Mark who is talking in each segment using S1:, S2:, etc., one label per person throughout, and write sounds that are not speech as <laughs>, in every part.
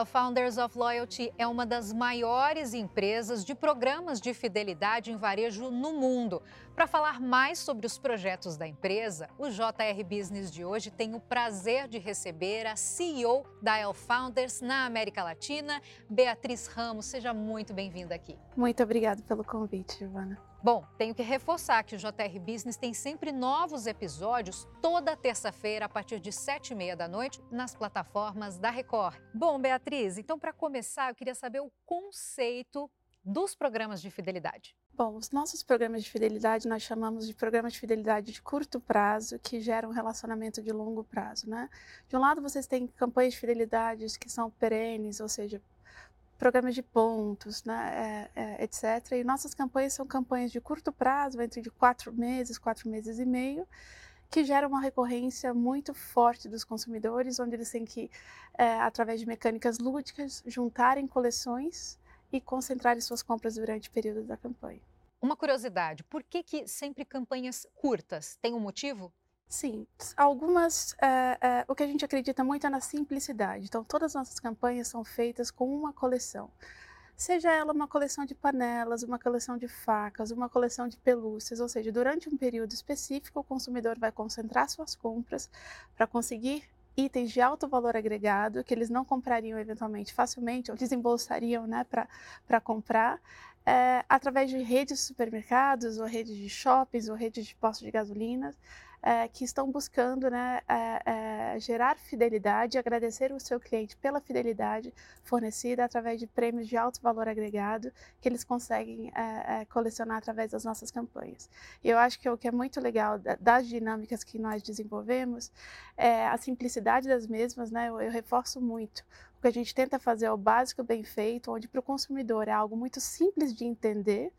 S1: A Founders of Loyalty é uma das maiores empresas de programas de fidelidade em varejo no mundo. Para falar mais sobre os projetos da empresa, o JR Business de hoje tem o prazer de receber a CEO da El Founders na América Latina, Beatriz Ramos. Seja muito bem-vinda aqui.
S2: Muito obrigada pelo convite, Giovana.
S1: Bom, tenho que reforçar que o JR Business tem sempre novos episódios toda terça-feira a partir de sete e meia da noite nas plataformas da Record. Bom, Beatriz, então para começar eu queria saber o conceito dos programas de fidelidade.
S2: Bom, os nossos programas de fidelidade nós chamamos de programas de fidelidade de curto prazo que geram um relacionamento de longo prazo, né? De um lado vocês têm campanhas de fidelidade que são perenes, ou seja, programas de pontos, né, é, é, etc. E nossas campanhas são campanhas de curto prazo, entre de quatro meses, quatro meses e meio, que geram uma recorrência muito forte dos consumidores, onde eles têm que, é, através de mecânicas lúdicas, juntarem coleções e concentrarem suas compras durante o período da campanha.
S1: Uma curiosidade, por que, que sempre campanhas curtas? Tem um motivo?
S2: Sim, algumas. É, é, o que a gente acredita muito é na simplicidade. Então, todas as nossas campanhas são feitas com uma coleção. Seja ela uma coleção de panelas, uma coleção de facas, uma coleção de pelúcias, ou seja, durante um período específico, o consumidor vai concentrar suas compras para conseguir itens de alto valor agregado que eles não comprariam eventualmente facilmente ou desembolsariam né, para comprar. É, através de redes de supermercados, ou redes de shoppings, ou redes de postos de gasolina, é, que estão buscando né, é, é, gerar fidelidade, agradecer o seu cliente pela fidelidade fornecida através de prêmios de alto valor agregado que eles conseguem colecionar através das nossas campanhas. E eu acho que o que é muito legal das dinâmicas que nós desenvolvemos é a simplicidade das mesmas, né? eu, eu reforço muito o que a gente tenta fazer é o básico bem feito, onde para o consumidor é algo muito simples de entender,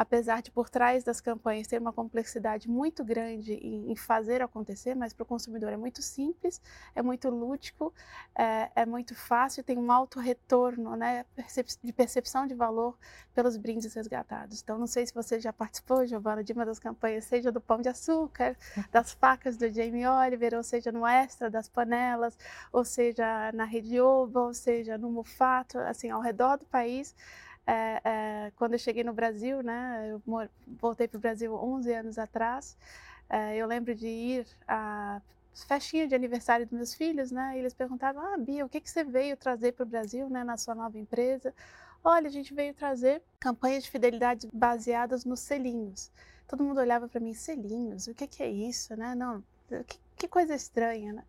S2: apesar de por trás das campanhas ter uma complexidade muito grande em, em fazer acontecer, mas para o consumidor é muito simples, é muito lúdico, é, é, muito fácil, tem um alto retorno né, de percepção de valor pelos brindes resgatados. Então, não sei se você já participou, Giovana, de uma das campanhas, seja do Pão de Açúcar, <laughs> das facas do Jamie Oliver, ou seja, no Extra das panelas, ou seja, na Rede Oba, ou seja, no Mufato, assim, ao redor do país, é, é, quando eu cheguei no Brasil, né, eu voltei para o Brasil 11 anos atrás, é, eu lembro de ir à festinha de aniversário dos meus filhos, né, e eles perguntavam, ah, Bia, o que, que você veio trazer para o Brasil, né, na sua nova empresa? Olha, a gente veio trazer campanhas de fidelidade baseadas nos selinhos. Todo mundo olhava para mim, selinhos, o que, que é isso, né? Não, que, que coisa estranha, né?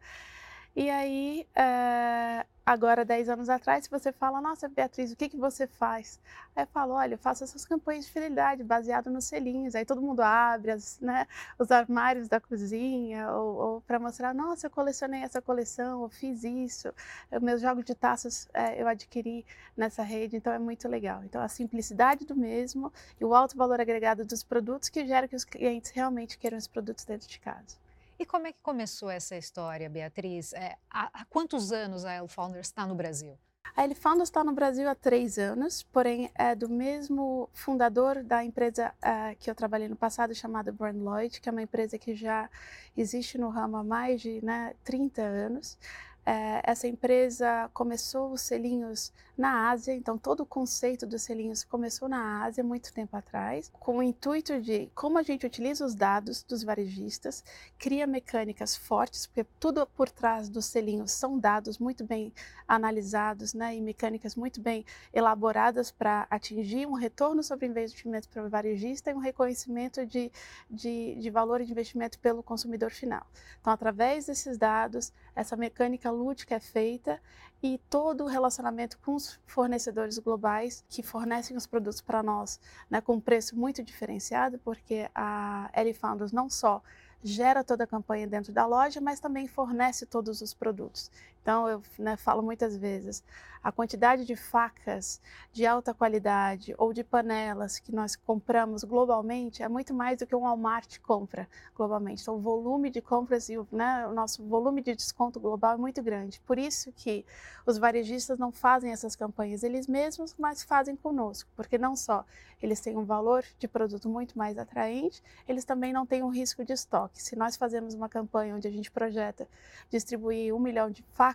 S2: E aí, é, agora, 10 anos atrás, se você fala, nossa, Beatriz, o que, que você faz? Aí eu falo, olha, eu faço essas campanhas de fidelidade baseado nos selinhos. Aí todo mundo abre as, né, os armários da cozinha, ou, ou para mostrar, nossa, eu colecionei essa coleção, eu fiz isso, eu, meus jogos de taças é, eu adquiri nessa rede, então é muito legal. Então, a simplicidade do mesmo e o alto valor agregado dos produtos que gera que os clientes realmente queiram os produtos dentro de casa.
S1: E como é que começou essa história, Beatriz? É, há, há, quantos anos a El Founders está no Brasil?
S2: A El Founders está no Brasil há três anos, porém é do mesmo fundador da empresa uh, que eu trabalhei no passado, chamada Brand Lloyd, que é uma empresa que já existe no ramo há mais de né, 30 anos. É, essa empresa começou os selinhos na Ásia, então todo o conceito dos selinhos começou na Ásia muito tempo atrás, com o intuito de como a gente utiliza os dados dos varejistas, cria mecânicas fortes, porque tudo por trás dos selinhos são dados muito bem analisados né, e mecânicas muito bem elaboradas para atingir um retorno sobre investimento para o varejista e um reconhecimento de, de, de valor de investimento pelo consumidor final. Então, através desses dados, essa mecânica lúdica é feita e todo o relacionamento com os fornecedores globais que fornecem os produtos para nós né, com um preço muito diferenciado, porque a Elefounders não só gera toda a campanha dentro da loja, mas também fornece todos os produtos. Então, eu né, falo muitas vezes, a quantidade de facas de alta qualidade ou de panelas que nós compramos globalmente é muito mais do que um Walmart compra globalmente. Então, o volume de compras e o, né, o nosso volume de desconto global é muito grande. Por isso que os varejistas não fazem essas campanhas eles mesmos, mas fazem conosco, porque não só eles têm um valor de produto muito mais atraente, eles também não têm um risco de estoque. Se nós fazemos uma campanha onde a gente projeta distribuir um milhão de facas,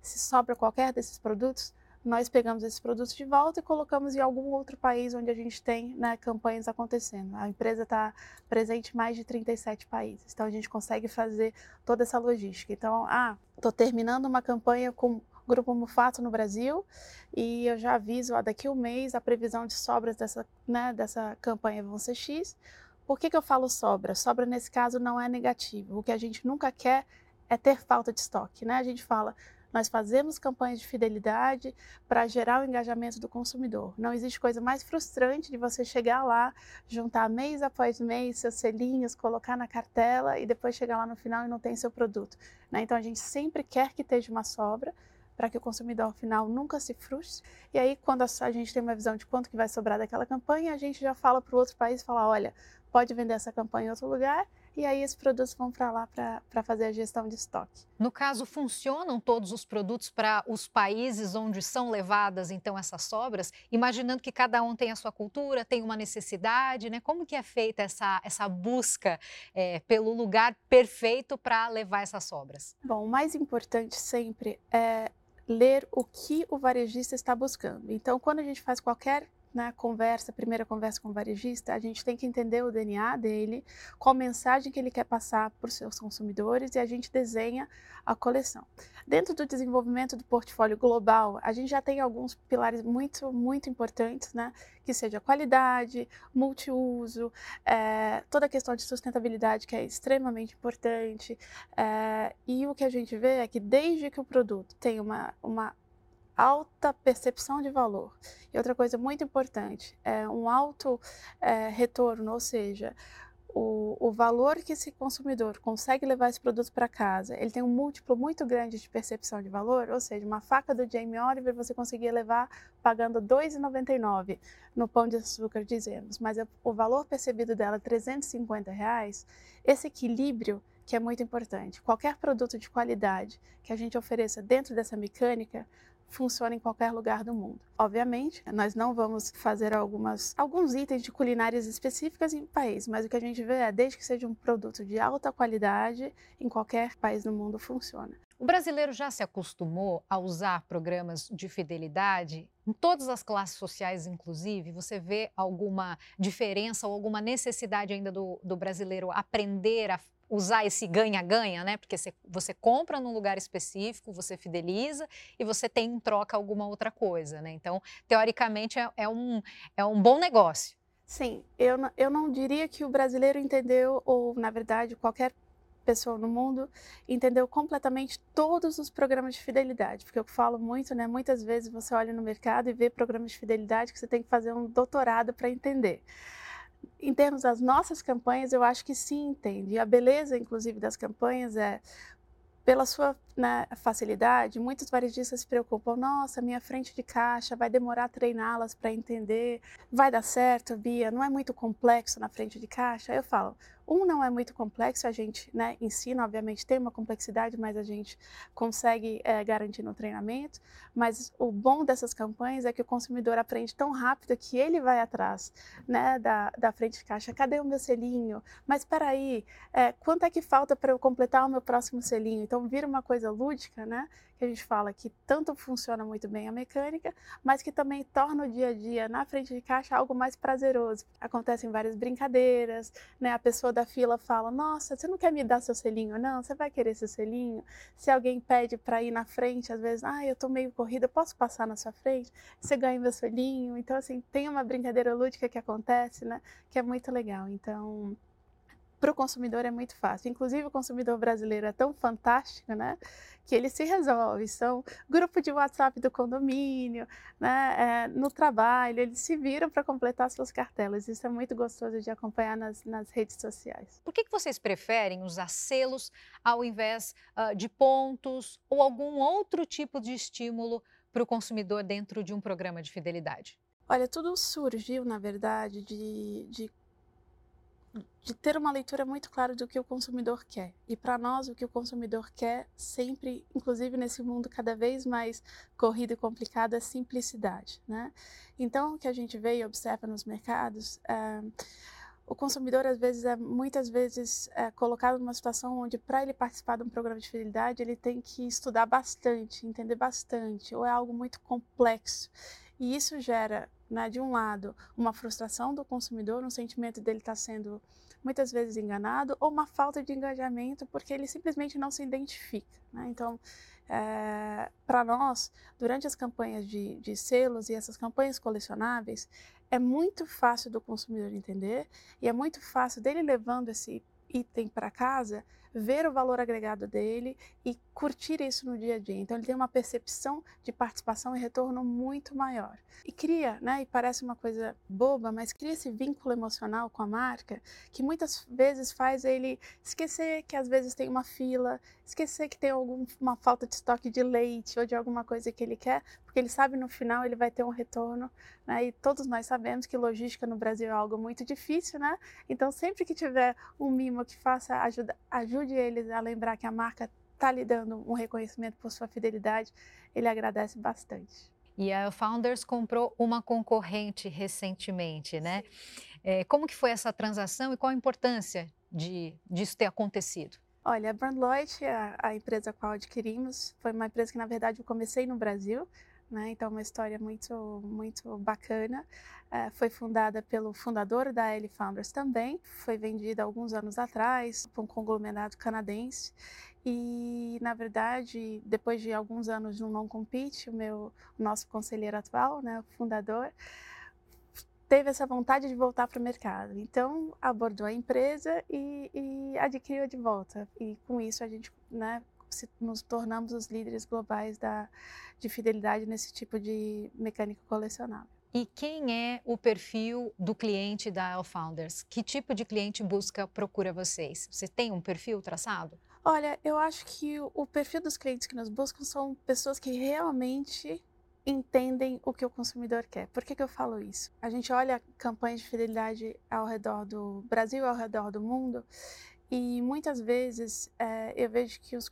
S2: se sobra qualquer desses produtos, nós pegamos esses produtos de volta e colocamos em algum outro país onde a gente tem né, campanhas acontecendo. A empresa está presente em mais de 37 países, então a gente consegue fazer toda essa logística. Então, ah, estou terminando uma campanha com Grupo Mufato no Brasil e eu já aviso, ó, daqui um mês a previsão de sobras dessa, né, dessa campanha vão ser X. Por que, que eu falo sobra? Sobra nesse caso não é negativo. O que a gente nunca quer é ter falta de estoque, né? A gente fala, nós fazemos campanhas de fidelidade para gerar o engajamento do consumidor. Não existe coisa mais frustrante de você chegar lá, juntar mês após mês seus selinhos, colocar na cartela e depois chegar lá no final e não tem seu produto. Né? Então a gente sempre quer que esteja uma sobra para que o consumidor final nunca se frustre. E aí, quando a gente tem uma visão de quanto que vai sobrar daquela campanha, a gente já fala para o outro país, fala, olha, pode vender essa campanha em outro lugar e aí esses produtos vão para lá para fazer a gestão de estoque.
S1: No caso, funcionam todos os produtos para os países onde são levadas então essas sobras, imaginando que cada um tem a sua cultura, tem uma necessidade, né? Como que é feita essa, essa busca é, pelo lugar perfeito para levar essas sobras?
S2: Bom, o mais importante sempre é ler o que o varejista está buscando. Então, quando a gente faz qualquer na conversa, primeira conversa com o varejista, a gente tem que entender o DNA dele, qual mensagem que ele quer passar para os seus consumidores e a gente desenha a coleção. Dentro do desenvolvimento do portfólio global, a gente já tem alguns pilares muito, muito importantes, né? Que seja qualidade, multiuso, é, toda a questão de sustentabilidade que é extremamente importante. É, e o que a gente vê é que desde que o produto tem uma, uma alta percepção de valor. E outra coisa muito importante é um alto é, retorno, ou seja, o, o, valor que esse consumidor consegue levar esse produto para casa, ele tem um múltiplo muito grande de percepção de valor, ou seja, uma faca do Jamie Oliver você conseguia levar pagando R$ 2,99 no pão de açúcar, dizemos, mas o valor percebido dela é 350 reais, esse equilíbrio que é muito importante. Qualquer produto de qualidade que a gente ofereça dentro dessa mecânica funciona em qualquer lugar do mundo. Obviamente, nós não vamos fazer algumas, alguns itens de culinárias específicas em país, mas o que a gente vê é, desde que seja um produto de alta qualidade, em qualquer país do mundo funciona.
S1: O brasileiro já se acostumou a usar programas de fidelidade em todas as classes sociais, inclusive. Você vê alguma diferença ou alguma necessidade ainda do, do brasileiro aprender a usar esse ganha-ganha, né? Porque você, você compra num lugar específico, você fideliza e você tem em troca alguma outra coisa, né? Então, teoricamente, é, é um, é um bom negócio.
S2: Sim, eu, eu não diria que o brasileiro entendeu, ou na verdade, qualquer pessoa no mundo entendeu completamente todos os programas de fidelidade, porque eu falo muito, né? Muitas vezes você olha no mercado e vê programas de fidelidade que você tem que fazer um doutorado para entender em termos das nossas campanhas, eu acho que sim entende. E a beleza, inclusive, das campanhas é pela sua né, facilidade, muitos varejistas se preocupam, nossa, minha frente de caixa vai demorar a treiná-las para entender, vai dar certo, Bia, não é muito complexo na frente de caixa? Eu falo, um não é muito complexo, a gente né, ensina, obviamente tem uma complexidade, mas a gente consegue é, garantir no treinamento. Mas o bom dessas campanhas é que o consumidor aprende tão rápido que ele vai atrás né, da, da frente de caixa. Cadê o meu selinho? Mas espera aí, é, quanto é que falta para eu completar o meu próximo selinho? Então vira uma coisa lúdica, né? Que a gente fala que tanto funciona muito bem a mecânica, mas que também torna o dia a dia na frente de caixa algo mais prazeroso. Acontecem várias brincadeiras, né? A pessoa da fila fala: "Nossa, você não quer me dar seu selinho não? Você vai querer seu selinho?". Se alguém pede para ir na frente, às vezes: "Ah, eu tô meio corrida, posso passar na sua frente?". Você ganha meu selinho. Então assim, tem uma brincadeira lúdica que acontece, né? Que é muito legal. Então, para o consumidor é muito fácil. Inclusive, o consumidor brasileiro é tão fantástico, né? Que ele se resolve. São grupo de WhatsApp do condomínio, né? É, no trabalho, eles se viram para completar suas cartelas. Isso é muito gostoso de acompanhar nas, nas redes sociais.
S1: Por que, que vocês preferem usar selos ao invés uh, de pontos ou algum outro tipo de estímulo para o consumidor dentro de um programa de fidelidade?
S2: Olha, tudo surgiu, na verdade, de, de de ter uma leitura muito clara do que o consumidor quer. E para nós, o que o consumidor quer, sempre, inclusive nesse mundo cada vez mais corrido e complicado, é simplicidade. Né? Então, o que a gente vê e observa nos mercados, é, o consumidor às vezes é muitas vezes é, colocado numa situação onde para ele participar de um programa de fidelidade ele tem que estudar bastante, entender bastante, ou é algo muito complexo. E isso gera, né, de um lado, uma frustração do consumidor, um sentimento dele estar tá sendo muitas vezes enganado, ou uma falta de engajamento porque ele simplesmente não se identifica. Né? Então, é, para nós, durante as campanhas de, de selos e essas campanhas colecionáveis, é muito fácil do consumidor entender e é muito fácil dele levando esse item para casa ver o valor agregado dele e curtir isso no dia a dia. Então ele tem uma percepção de participação e retorno muito maior. E cria, né, e parece uma coisa boba, mas cria esse vínculo emocional com a marca que muitas vezes faz ele esquecer que às vezes tem uma fila, esquecer que tem alguma falta de estoque de leite ou de alguma coisa que ele quer, porque ele sabe no final ele vai ter um retorno, né? E todos nós sabemos que logística no Brasil é algo muito difícil, né? Então sempre que tiver um mimo que faça ajuda, ajude eles a lembrar que a marca está lhe dando um reconhecimento por sua fidelidade, ele agradece bastante.
S1: E a Founders comprou uma concorrente recentemente, né? É, como que foi essa transação e qual a importância de disso ter acontecido?
S2: Olha, a Brandloit, a, a empresa a qual adquirimos, foi uma empresa que na verdade eu comecei no Brasil, né? Então, uma história muito, muito bacana. É, foi fundada pelo fundador da L Founders também. Foi vendida alguns anos atrás para um conglomerado canadense. E, na verdade, depois de alguns anos um non-compete, o meu, o nosso conselheiro atual, né, o fundador, teve essa vontade de voltar para o mercado. Então, abordou a empresa e, e adquiriu de volta. E com isso a gente né, se, nos tornamos os líderes globais da, de fidelidade nesse tipo de mecânica colecionável.
S1: E quem é o perfil do cliente da El Founders? Que tipo de cliente busca, procura vocês? Você tem um perfil traçado?
S2: Olha, eu acho que o perfil dos clientes que nos buscam são pessoas que realmente entendem o que o consumidor quer. Por que, que eu falo isso? A gente olha campanhas de fidelidade ao redor do Brasil, ao redor do mundo, e muitas vezes é, eu vejo que os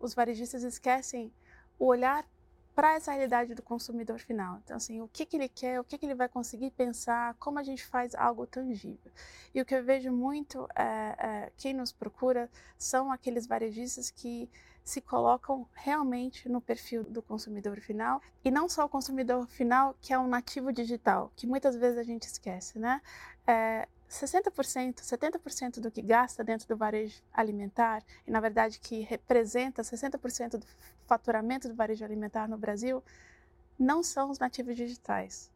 S2: os varejistas esquecem o olhar para essa realidade do consumidor final. Então, assim, o que, que ele quer, o que, que ele vai conseguir pensar, como a gente faz algo tangível. E o que eu vejo muito, é, é, quem nos procura, são aqueles varejistas que se colocam realmente no perfil do consumidor final e não só o consumidor final que é um nativo digital, que muitas vezes a gente esquece, né? É, 60%, 70% do que gasta dentro do varejo alimentar, e na verdade que representa 60% do faturamento do varejo alimentar no Brasil, não são os nativos digitais.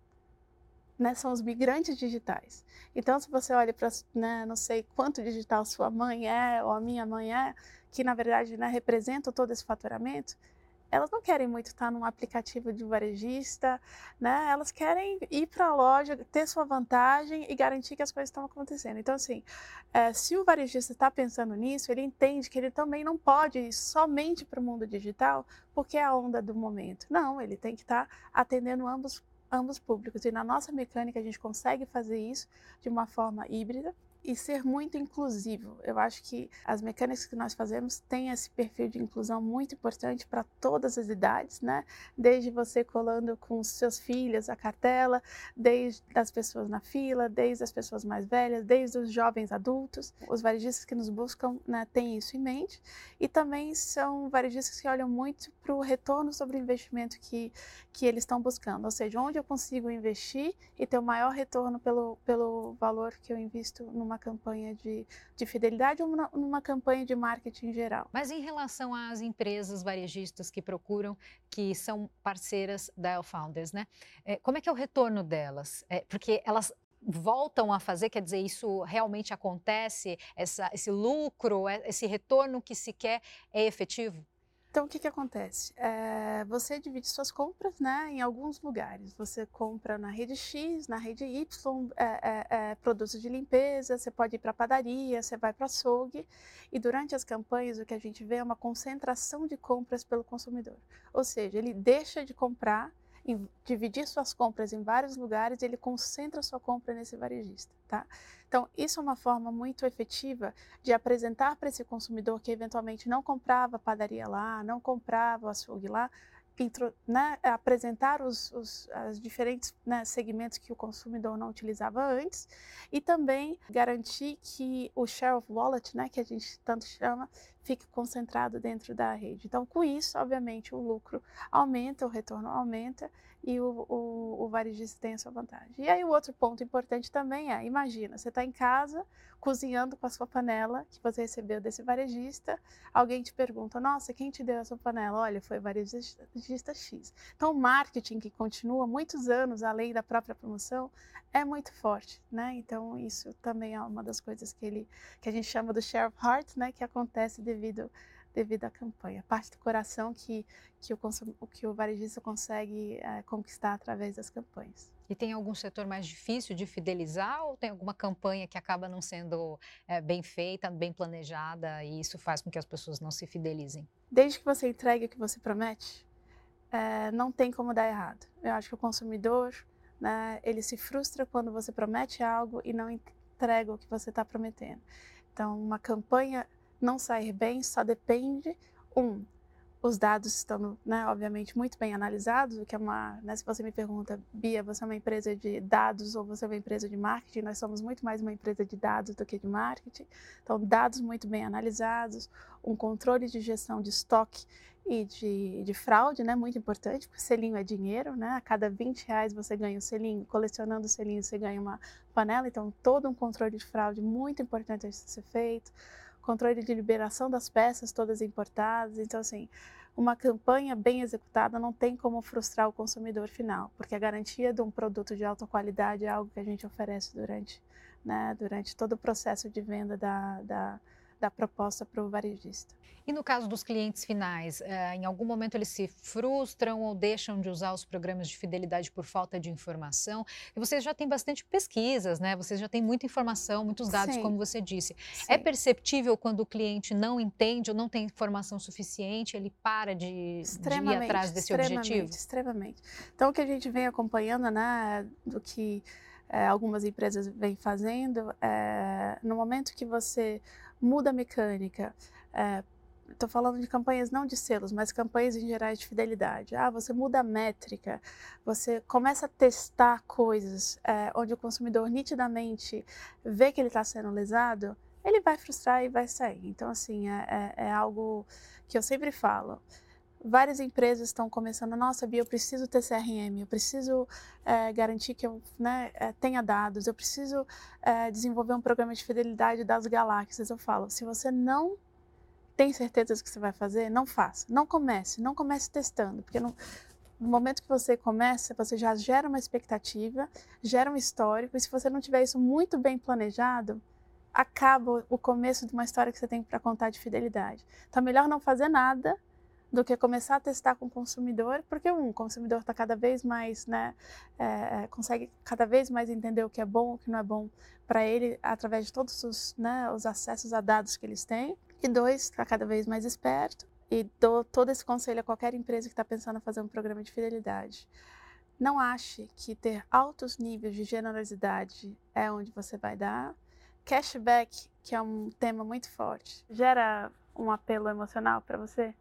S2: Né, são os migrantes digitais. Então, se você olha para, né, não sei quanto digital sua mãe é ou a minha mãe é, que na verdade né, representam todo esse faturamento, elas não querem muito estar num aplicativo de varejista, né? Elas querem ir para a loja, ter sua vantagem e garantir que as coisas estão acontecendo. Então, assim, é, se o varejista está pensando nisso, ele entende que ele também não pode ir somente para o mundo digital, porque é a onda do momento. Não, ele tem que estar atendendo ambos ambos públicos. E na nossa mecânica a gente consegue fazer isso de uma forma híbrida, e ser muito inclusivo. Eu acho que as mecânicas que nós fazemos têm esse perfil de inclusão muito importante para todas as idades, né? Desde você colando com seus filhos a cartela, desde as pessoas na fila, desde as pessoas mais velhas, desde os jovens adultos. Os varejistas que nos buscam né, têm isso em mente e também são varejistas que olham muito para o retorno sobre o investimento que, que eles estão buscando, ou seja, onde eu consigo investir e ter o maior retorno pelo, pelo valor que eu invisto numa numa campanha de, de fidelidade ou numa, numa campanha de marketing geral.
S1: Mas em relação às empresas varejistas que procuram, que são parceiras da El Founders, né? É, como é que é o retorno delas? É, porque elas voltam a fazer, quer dizer, isso realmente acontece, essa, esse lucro, é, esse retorno que se quer é efetivo?
S2: Então, o que, que acontece? É, você divide suas compras né, em alguns lugares. Você compra na rede X, na rede Y, é, é, produtos de limpeza, você pode ir para a padaria, você vai para açougue. E durante as campanhas, o que a gente vê é uma concentração de compras pelo consumidor. Ou seja, ele deixa de comprar dividir suas compras em vários lugares, ele concentra sua compra nesse varejista, tá? Então, isso é uma forma muito efetiva de apresentar para esse consumidor que eventualmente não comprava padaria lá, não comprava o açougue lá, intro, né, apresentar os, os as diferentes né, segmentos que o consumidor não utilizava antes e também garantir que o share of wallet, né, que a gente tanto chama, fique concentrado dentro da rede. Então, com isso, obviamente, o lucro aumenta, o retorno aumenta e o, o, o varejista tem a sua vantagem. E aí o outro ponto importante também é, imagina, você está em casa cozinhando com a sua panela que você recebeu desse varejista, alguém te pergunta, nossa, quem te deu essa panela? Olha, foi varejista X. Então o marketing que continua muitos anos além da própria promoção é muito forte, né? Então isso também é uma das coisas que ele que a gente chama do share of heart, né, que acontece devido devido à campanha. Parte do coração que, que, o, consum, que o varejista consegue é, conquistar através das campanhas.
S1: E tem algum setor mais difícil de fidelizar ou tem alguma campanha que acaba não sendo é, bem feita, bem planejada e isso faz com que as pessoas não se fidelizem?
S2: Desde que você entregue o que você promete, é, não tem como dar errado. Eu acho que o consumidor, né, ele se frustra quando você promete algo e não entrega o que você está prometendo. Então, uma campanha não sair bem só depende, um, os dados estão, né, obviamente, muito bem analisados, o que é uma, né, se você me pergunta, Bia, você é uma empresa de dados ou você é uma empresa de marketing, nós somos muito mais uma empresa de dados do que de marketing, então dados muito bem analisados, um controle de gestão de estoque e de, de fraude, né, muito importante, porque selinho é dinheiro, né, a cada 20 reais você ganha um selinho, colecionando o selinho você ganha uma panela, então todo um controle de fraude muito importante a ser feito, controle de liberação das peças todas importadas. Então, assim, uma campanha bem executada não tem como frustrar o consumidor final, porque a garantia de um produto de alta qualidade é algo que a gente oferece durante, né, durante todo o processo de venda da, da da proposta para o varejista.
S1: E no caso dos clientes finais, eh, em algum momento eles se frustram ou deixam de usar os programas de fidelidade por falta de informação? E vocês já têm bastante pesquisas, né? Vocês já têm muita informação, muitos dados, Sim. como você disse. Sim. É perceptível quando o cliente não entende ou não tem informação suficiente, ele para de, de ir atrás desse objetivo?
S2: Extremamente. Então, o que a gente vem acompanhando, né, do que é, algumas empresas vêm fazendo, é, no momento que você muda a mecânica. Estou é, falando de campanhas não de selos, mas campanhas em geral de fidelidade. Ah, você muda a métrica, você começa a testar coisas é, onde o consumidor nitidamente vê que ele está sendo lesado, ele vai frustrar e vai sair. Então, assim, é, é, é algo que eu sempre falo várias empresas estão começando, nossa, Bia, eu preciso ter CRM, eu preciso é, garantir que eu né, é, tenha dados, eu preciso é, desenvolver um programa de fidelidade das galáxias. Eu falo, se você não tem certeza do que você vai fazer, não faça, não comece, não comece testando, porque no momento que você começa, você já gera uma expectativa, gera um histórico, e se você não tiver isso muito bem planejado, acaba o começo de uma história que você tem para contar de fidelidade. Então, é melhor não fazer nada do que começar a testar com o consumidor, porque um, o consumidor está cada vez mais, né, é, é, consegue cada vez mais entender o que é bom, o que não é bom para ele através de todos os, né, os acessos a dados que eles têm. E dois, está cada vez mais esperto. E dou todo esse conselho a qualquer empresa que está pensando em fazer um programa de fidelidade. Não ache que ter altos níveis de generosidade é onde você vai dar. Cashback, que é um tema muito forte, gera um apelo emocional para você?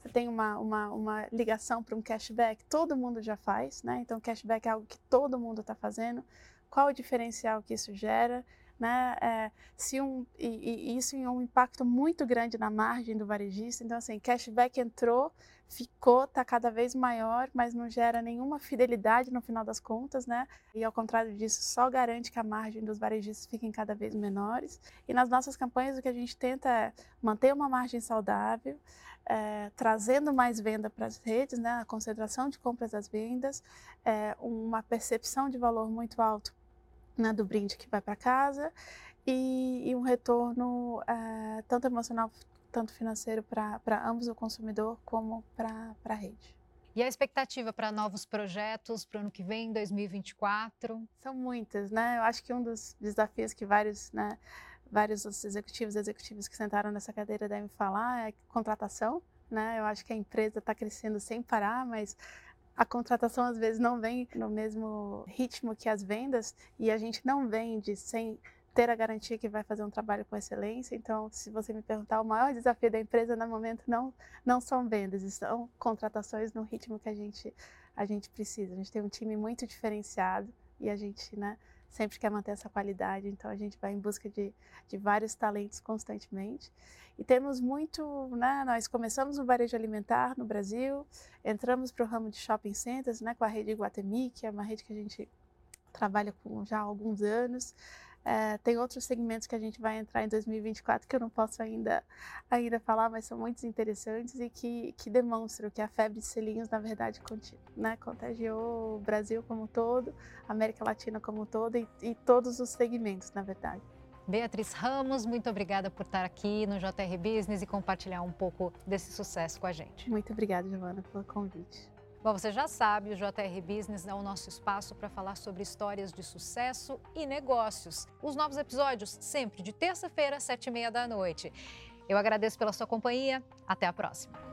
S2: Você tem uma, uma, uma ligação para um cashback, todo mundo já faz, né? Então, cashback é algo que todo mundo está fazendo. Qual o diferencial que isso gera? Né? É, se um, e, e, isso em um impacto muito grande na margem do varejista. Então, assim, cashback entrou, ficou, está cada vez maior, mas não gera nenhuma fidelidade no final das contas, né? E ao contrário disso, só garante que a margem dos varejistas fiquem cada vez menores. E nas nossas campanhas, o que a gente tenta é manter uma margem saudável, é, trazendo mais venda para as redes, né? A concentração de compras das vendas, é, uma percepção de valor muito alto né, do brinde que vai para casa e, e, um retorno é, tanto emocional, tanto financeiro para ambos o consumidor como para a rede.
S1: E a expectativa para novos projetos para o ano que vem, 2024?
S2: São muitas, né? Eu acho que um dos desafios que vários, né, vários executivos e executivas que sentaram nessa cadeira devem falar é contratação, né? Eu acho que a empresa está crescendo sem parar, mas a contratação às vezes não vem no mesmo ritmo que as vendas e a gente não vende sem ter a garantia que vai fazer um trabalho com excelência. Então, se você me perguntar, o maior desafio da empresa no momento não, não são vendas, são contratações no ritmo que a gente, a gente precisa. A gente tem um time muito diferenciado e a gente né, sempre quer manter essa qualidade, então a gente vai em busca de, de vários talentos constantemente. E temos muito, né, nós começamos no varejo alimentar no Brasil, entramos para o ramo de shopping centers né, com a rede Guatemi, que é uma rede que a gente trabalha com já há alguns anos. É, tem outros segmentos que a gente vai entrar em 2024 que eu não posso ainda, ainda falar, mas são muito interessantes e que, que demonstram que a febre de selinhos, na verdade, né, contagiou o Brasil como um todo, a América Latina como um todo e, e todos os segmentos, na verdade.
S1: Beatriz Ramos, muito obrigada por estar aqui no JR Business e compartilhar um pouco desse sucesso com a gente.
S2: Muito obrigada, Giovana, pelo convite.
S1: Bom, você já sabe, o JR Business é o nosso espaço para falar sobre histórias de sucesso e negócios. Os novos episódios sempre de terça-feira, sete e meia da noite. Eu agradeço pela sua companhia. Até a próxima.